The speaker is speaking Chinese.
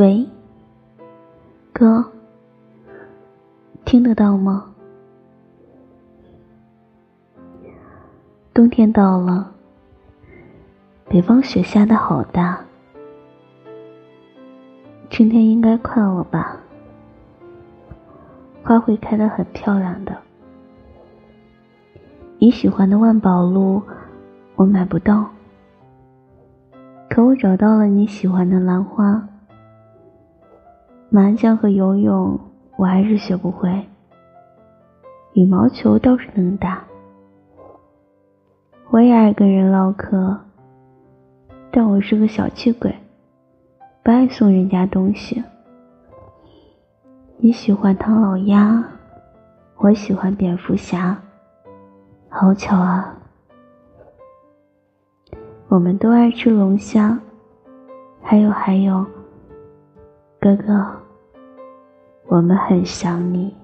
喂，哥，听得到吗？冬天到了，北方雪下的好大，春天应该快了吧？花会开得很漂亮的。你喜欢的万宝路，我买不到，可我找到了你喜欢的兰花。麻将和游泳我还是学不会，羽毛球倒是能打。我也爱跟人唠嗑，但我是个小气鬼，不爱送人家东西。你喜欢唐老鸭，我喜欢蝙蝠侠，好巧啊！我们都爱吃龙虾，还有还有，哥哥，我们很想你。